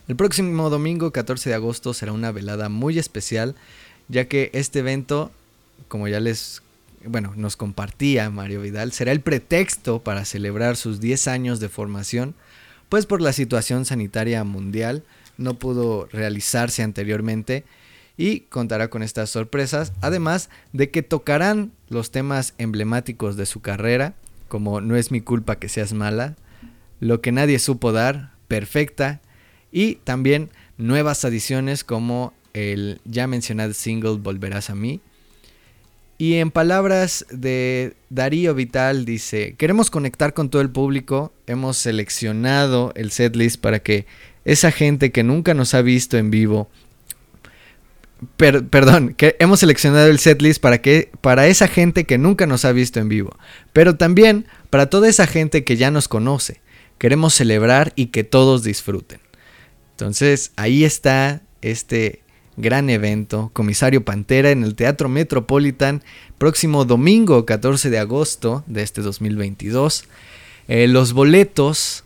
S4: El próximo domingo 14 de agosto será una velada muy especial, ya que este evento, como ya les bueno, nos compartía Mario Vidal, será el pretexto para celebrar sus 10 años de formación, pues por la situación sanitaria mundial no pudo realizarse anteriormente y contará con estas sorpresas, además de que tocarán los temas emblemáticos de su carrera, como No es mi culpa que seas mala, Lo que nadie supo dar, Perfecta, y también nuevas adiciones como el ya mencionado single Volverás a mí. Y en palabras de Darío Vital dice, queremos conectar con todo el público, hemos seleccionado el setlist para que esa gente que nunca nos ha visto en vivo per, perdón, que hemos seleccionado el setlist para que para esa gente que nunca nos ha visto en vivo, pero también para toda esa gente que ya nos conoce. Queremos celebrar y que todos disfruten. Entonces, ahí está este gran evento, Comisario Pantera en el Teatro Metropolitan, próximo domingo 14 de agosto de este 2022. Eh, los boletos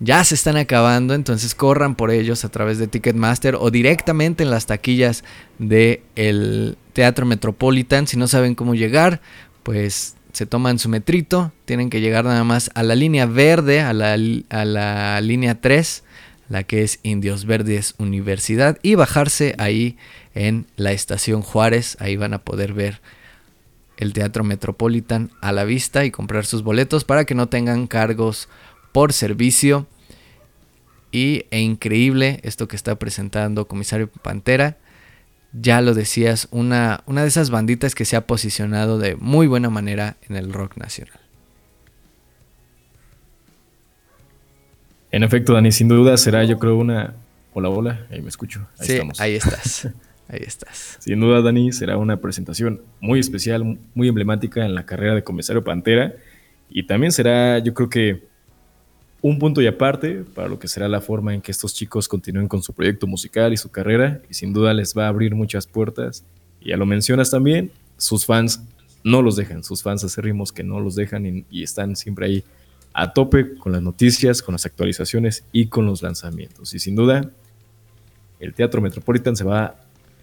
S4: ya se están acabando, entonces corran por ellos a través de Ticketmaster o directamente en las taquillas del el Teatro Metropolitan. Si no saben cómo llegar, pues se toman su metrito, tienen que llegar nada más a la línea verde, a la, a la línea 3, la que es Indios Verdes Universidad, y bajarse ahí en la estación Juárez, ahí van a poder ver el Teatro Metropolitan a la vista y comprar sus boletos para que no tengan cargos por servicio. Y e increíble esto que está presentando Comisario Pantera. Ya lo decías, una, una de esas banditas que se ha posicionado de muy buena manera en el rock nacional.
S5: En efecto, Dani, sin duda será yo creo una... Hola, hola, ahí me escucho. Ahí
S4: sí,
S5: estamos.
S4: ahí estás. Ahí estás.
S5: Sin duda, Dani, será una presentación muy especial, muy emblemática en la carrera de Comisario Pantera. Y también será, yo creo que un punto y aparte para lo que será la forma en que estos chicos continúen con su proyecto musical y su carrera, y sin duda les va a abrir muchas puertas. Y ya lo mencionas también, sus fans no los dejan, sus fans acérrimos que no los dejan y, y, están siempre ahí a tope con las noticias, con las actualizaciones y con los lanzamientos. Y sin duda, el Teatro Metropolitan se va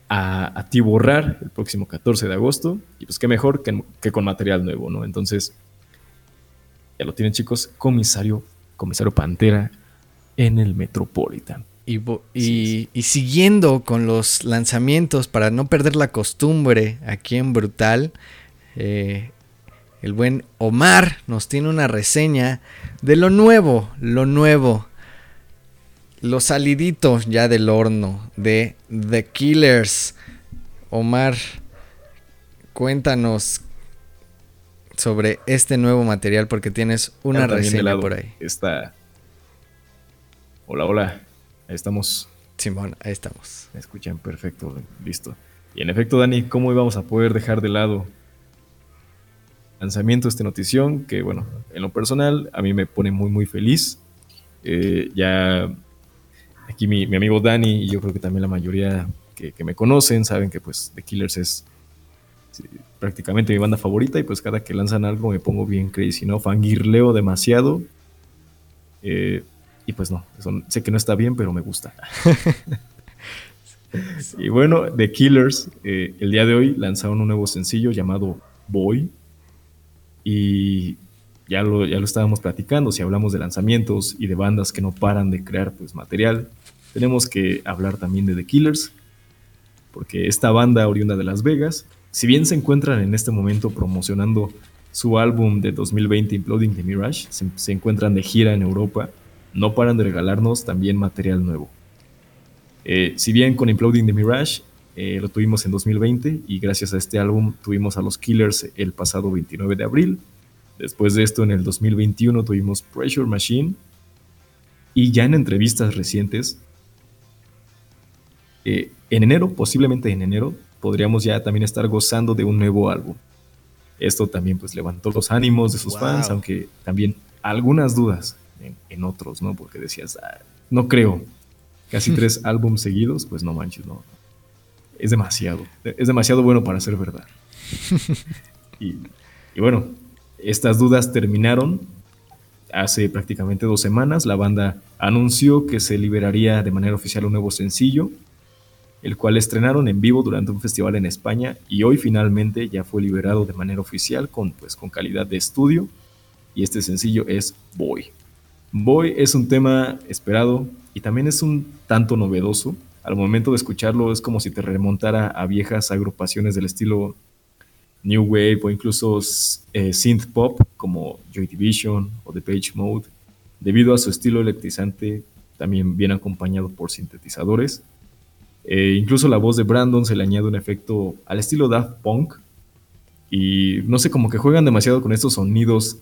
S5: a atiborrar el próximo 14 de agosto, y pues qué mejor que, que con material nuevo, ¿no? Entonces, ya lo tienen chicos, comisario Comisario Pantera en el Metropolitan.
S4: Y, y, y, siguiendo con los lanzamientos para no perder la costumbre aquí en Brutal, eh, el buen Omar nos tiene una reseña de lo nuevo, lo nuevo, lo salidito ya del horno de The Killers. Omar, cuéntanos sobre este nuevo material porque tienes una
S5: Ah,
S4: reseña por ahí.
S5: Está. Hola, hola. Ahí estamos.
S4: Simón, ahí estamos.
S5: Me escuchan perfecto, listo. Y en efecto, Dani, ¿cómo íbamos a poder dejar de lado lanzamiento esta notición? Que bueno, en lo personal a mí me pone muy muy feliz. Eh, ya aquí mi, mi amigo Dani y yo creo que también la mayoría que, que me conocen saben que pues The Killers es sí, prácticamente mi banda favorita y pues cada que lanzan algo me pongo bien crazy, ¿no? Fangirleo demasiado. Eh, y pues no, eso sé que no está bien, pero me gusta. y bueno, The Killers, eh, el día de hoy lanzaron un nuevo sencillo llamado Boy. Y ya lo, ya lo estábamos platicando, si hablamos de lanzamientos y de bandas que no paran de crear pues, material, tenemos que hablar también de The Killers, porque esta banda oriunda de Las Vegas, si bien se encuentran en este momento promocionando su álbum de 2020 Imploding the Mirage, se, encuentran de gira en Europa, no paran de regalarnos también material nuevo. Eh, si bien con Imploding the Mirage eh, lo tuvimos en 2020 y gracias a este álbum tuvimos a los Killers el pasado 29 de abril. Después de esto en el 2021 tuvimos Pressure Machine y ya en entrevistas recientes, eh, en enero, posiblemente en enero, podríamos ya también estar gozando de un nuevo álbum. Esto también pues levantó los ánimos de sus
S4: Wow.
S5: fans, aunque también algunas dudas en, en otros, ¿no? Porque decías, "Ah, no creo, casi tres álbumes seguidos, pues no manches, no. Es demasiado. Es demasiado bueno para ser verdad. y, y bueno, estas dudas terminaron hace prácticamente dos semanas. La banda anunció que se liberaría de manera oficial un nuevo sencillo, el cual estrenaron en vivo durante un festival en España y hoy finalmente ya fue liberado de manera oficial con, pues, con calidad de estudio. Y este sencillo es Boy. Boy es un tema esperado y también es un tanto novedoso. Al momento de escucharlo es como si te remontara a viejas agrupaciones del estilo New Wave o incluso eh, synth pop como Joy Division o The Page Mode, debido a su estilo electrizante, también bien acompañado por sintetizadores. Eh, incluso la voz de Brandon se le añade un efecto al estilo Daft Punk. Y no sé, como que juegan demasiado con estos sonidos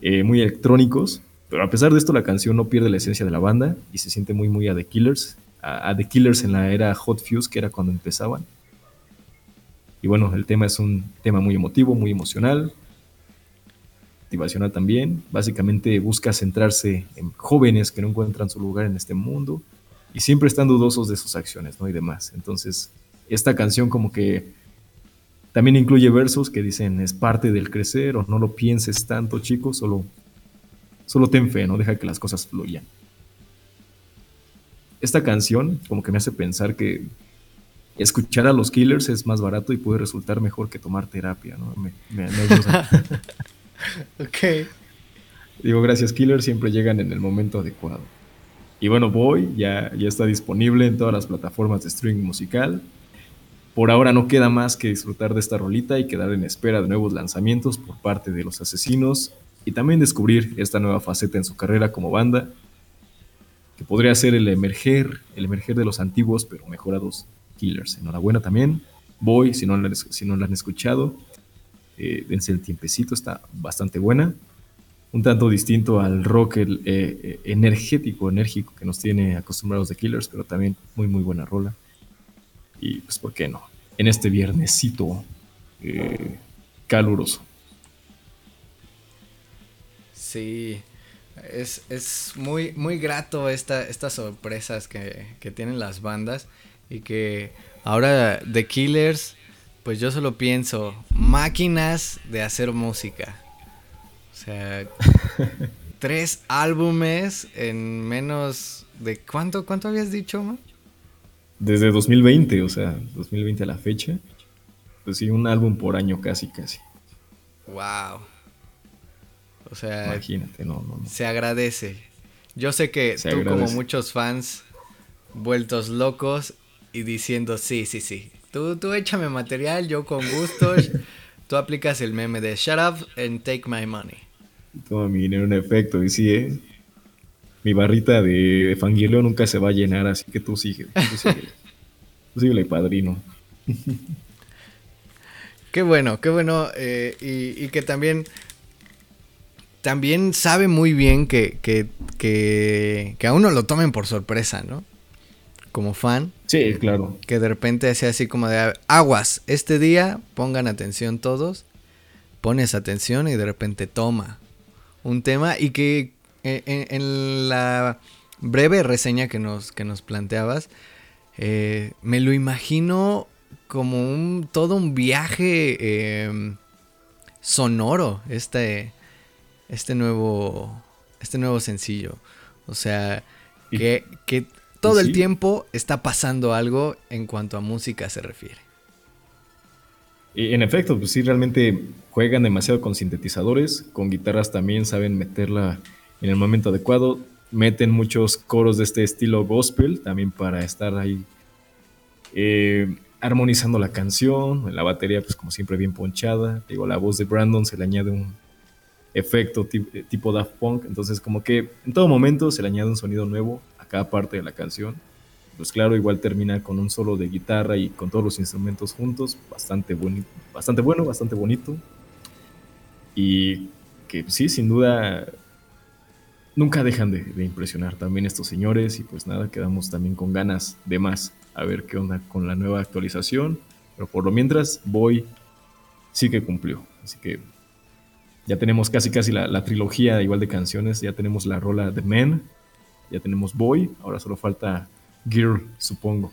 S5: eh, muy electrónicos. Pero a pesar de esto, la canción no pierde la esencia de la banda y se siente muy, muy a The Killers. A, The Killers en la era Hot Fuse, que era cuando empezaban. Y bueno, el tema es un tema muy emotivo, muy emocional, motivacional también. Básicamente busca centrarse en jóvenes que no encuentran su lugar en este mundo y siempre están dudosos de sus acciones, ¿no? Y demás. Entonces, esta canción como que también incluye versos que dicen es parte del crecer o no lo pienses tanto, chicos, solo, solo ten fe, ¿no? Deja que las cosas fluyan. Esta canción como que me hace pensar que escuchar a los killers es más barato y puede resultar mejor que tomar terapia, ¿no? Me, me- me.
S4: Ok.
S5: Digo, gracias Killer, siempre llegan en el momento adecuado. Y bueno, Boy ya, ya está disponible en todas las plataformas de streaming musical. Por ahora no queda más que disfrutar de esta rolita y quedar en espera de nuevos lanzamientos por parte de los asesinos y también descubrir esta nueva faceta en su carrera como banda, que podría ser el emerger, el emerger de los antiguos pero mejorados Killers. Enhorabuena también. Boy, si no la, si no la han escuchado, eh, dense el tiempecito, está bastante buena un tanto distinto al rock eh, eh, energético, enérgico que nos tiene acostumbrados de Killers, pero también muy, muy buena rola. Y pues, ¿por qué no? En este viernesito eh, caluroso.
S4: Sí, es, es muy, muy grato esta, estas sorpresas que, que tienen las bandas y que ahora The Killers, pues yo solo pienso, máquinas de hacer música. O sea, tres álbumes en menos de... ¿Cuánto, cuánto habías dicho, man?
S5: Desde 2020, o sea, 2020 a la fecha, pues sí, un álbum por año casi, casi.
S4: Wow. O sea,
S5: Imagínate, no, no, no.
S4: se agradece. Yo sé que
S5: Se
S4: tú como muchos fans vueltos locos y diciendo sí, sí, sí. Tú, tú échame material, yo con gusto. tú aplicas el meme de shut up and take my money.
S5: Toma mi dinero en efecto, y sí, ¿eh? Mi barrita de, de nunca se va a llenar, así que tú sigue. Tú sigue. Tú padrino.
S4: Qué bueno, qué bueno. eh, y, y que también. También sabe muy bien que, que, que, que a uno lo tomen por sorpresa, ¿no? Como fan.
S5: Sí, claro.
S4: Que de repente sea así como de aguas. Este día pongan atención todos. Pones atención y de repente toma un tema. Y que eh, en, en la breve reseña que nos, que nos planteabas, eh, me lo imagino como un todo un viaje eh, sonoro. Este, este nuevo, este nuevo sencillo. O sea, que, que todo el tiempo está pasando algo en cuanto a música se refiere.
S5: Y en efecto, pues sí, realmente juegan demasiado con sintetizadores, con guitarras también saben meterla en el momento adecuado, meten muchos coros de este estilo gospel también para estar ahí eh, armonizando la canción, la batería pues como siempre bien ponchada, digo, la voz de Brandon se le añade un efecto eh, tipo Daft Punk, entonces como que en todo momento se le añade un sonido nuevo a cada parte de la canción pues claro, igual termina con un solo de guitarra y con todos los instrumentos juntos, bastante, bastante bueno, bastante bonito. Y que sí, sin duda, nunca dejan de, de impresionar también estos señores y pues nada, quedamos también con ganas de más, a ver qué onda con la nueva actualización. Pero por lo mientras, Boy sí que cumplió, así que ya tenemos casi casi la, la trilogía igual de canciones, ya tenemos la rola de Men, ya tenemos Boy, ahora solo falta Girl, supongo.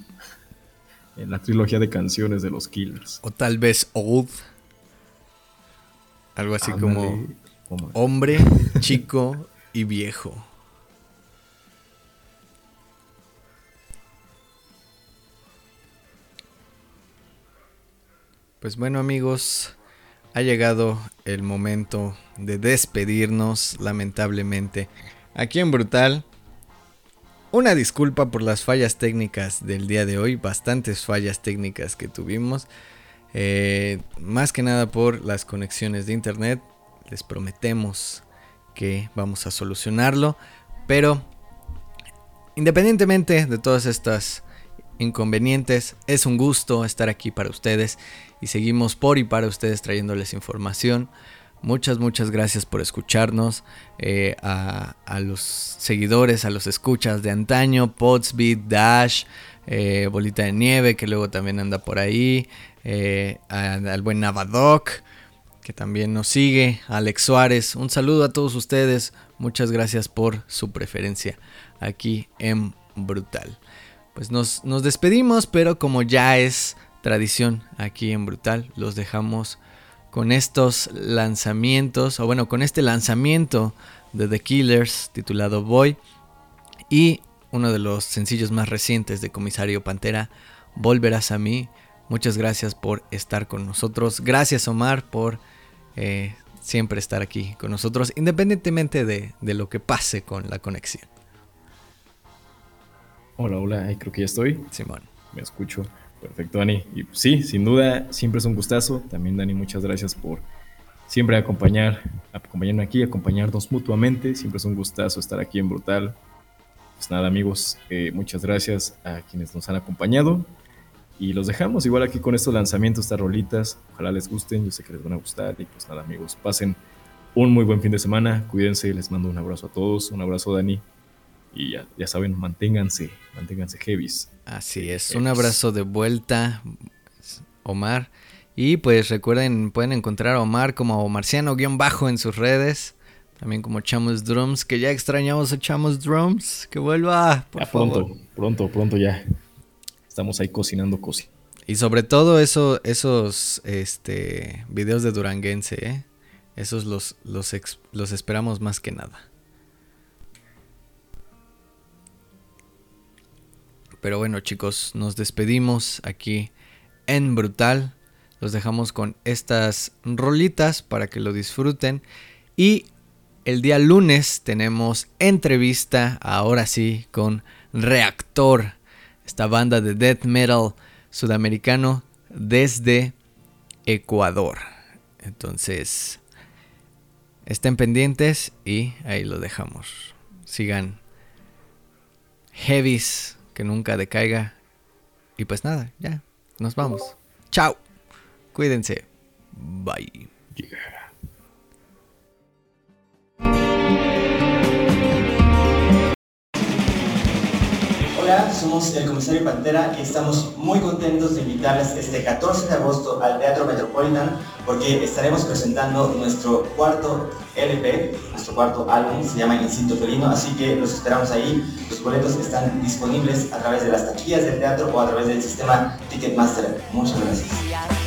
S5: En la trilogía de canciones de los Killers.
S4: O tal vez Old. Algo así como.
S5: Oh,
S4: hombre, chico y viejo. Pues bueno amigos, ha llegado el momento de despedirnos lamentablemente. Aquí en Brutal, una disculpa por las fallas técnicas del día de hoy, bastantes fallas técnicas que tuvimos. Eh, más que nada por las conexiones de internet. Les prometemos que vamos a solucionarlo. Pero independientemente de todas estas inconvenientes, es un gusto estar aquí para ustedes. Y seguimos por y para ustedes trayéndoles información. Muchas, muchas gracias por escucharnos. eh, a, los seguidores, a los escuchas de antaño, Podsbeat, Dash, eh, Bolita de Nieve, que luego también anda por ahí. eh, al buen Navadoc, que también nos sigue. Alex Suárez, un saludo a todos ustedes. Muchas gracias por su preferencia aquí en Brutal. Pues nos, nos despedimos, pero como ya es tradición aquí en Brutal, los dejamos con estos lanzamientos, o bueno, con este lanzamiento de The Killers titulado Boy y uno de los sencillos más recientes de Comisario Pantera, Volverás a mí. Muchas gracias por estar con nosotros. Gracias Omar por eh, siempre estar aquí con nosotros, independientemente de, de lo que pase con la conexión.
S5: Hola, hola, creo que ya estoy.
S4: Simón.
S5: Me escucho. Perfecto, Dani. Y sí, sin duda, siempre es un gustazo. También, Dani, muchas gracias por siempre acompañar, acompañarme aquí, acompañarnos mutuamente. Siempre es un gustazo estar aquí en Brutal. Pues nada, amigos, eh, muchas gracias a quienes nos han acompañado. Y los dejamos igual aquí con estos lanzamientos, estas rolitas. Ojalá les gusten, yo sé que les van a gustar. Y pues nada, amigos, pasen un muy buen fin de semana. Cuídense, les mando un abrazo a todos. Un abrazo, Dani. Y ya, ya saben, manténganse, manténganse heavies.
S4: Así es, un abrazo de vuelta, Omar. Y pues recuerden, pueden encontrar a Omar como Omarciano-bajo en sus redes. También como Chamos Drums, que ya extrañamos a Chamos Drums. Que vuelva, por
S5: Ya
S4: favor.
S5: pronto, pronto, pronto ya. Estamos ahí cocinando cosas.
S4: Y sobre todo eso, esos este, videos de Duranguense, ¿eh? Esos los, los, ex- los esperamos más que nada. Pero bueno chicos, nos despedimos aquí en Brutal. Los dejamos con estas rolitas para que lo disfruten. Y el día lunes tenemos entrevista, ahora sí, con Reactor, esta banda de death metal sudamericano desde Ecuador. Entonces, estén pendientes y ahí lo dejamos. Sigan heavies, que nunca decaiga. Y pues nada, ya, nos vamos. Chao. Cuídense. Bye.
S9: Hola, somos el comisario Pantera y estamos muy contentos de invitarles este 14 de agosto al Teatro Metropolitan porque estaremos presentando nuestro cuarto LP, nuestro cuarto álbum, se llama Instinto Felino, así que los esperamos ahí. Los boletos están disponibles a través de las taquillas del teatro o a través del sistema Ticketmaster. Muchas gracias.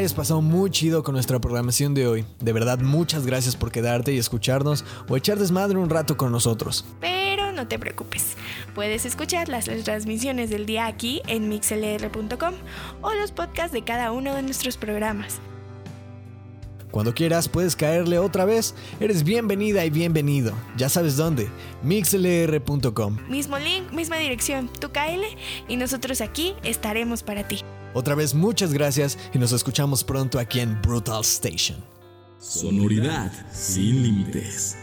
S4: Hayas pasado muy chido con nuestra programación de hoy. De verdad, muchas gracias por quedarte y escucharnos o echar desmadre un rato con nosotros.
S3: Pero no te preocupes, puedes escuchar las transmisiones del día aquí en mixlr.com o los podcasts de cada uno de nuestros programas.
S4: Cuando quieras puedes caerle otra vez. Eres bienvenida y bienvenido. Ya sabes dónde. mixlr.com.
S3: Mismo link, misma dirección, tú cáele y nosotros aquí estaremos para ti.
S4: Otra vez muchas gracias y nos escuchamos pronto aquí en Brutal Station.
S5: Sonoridad sin límites.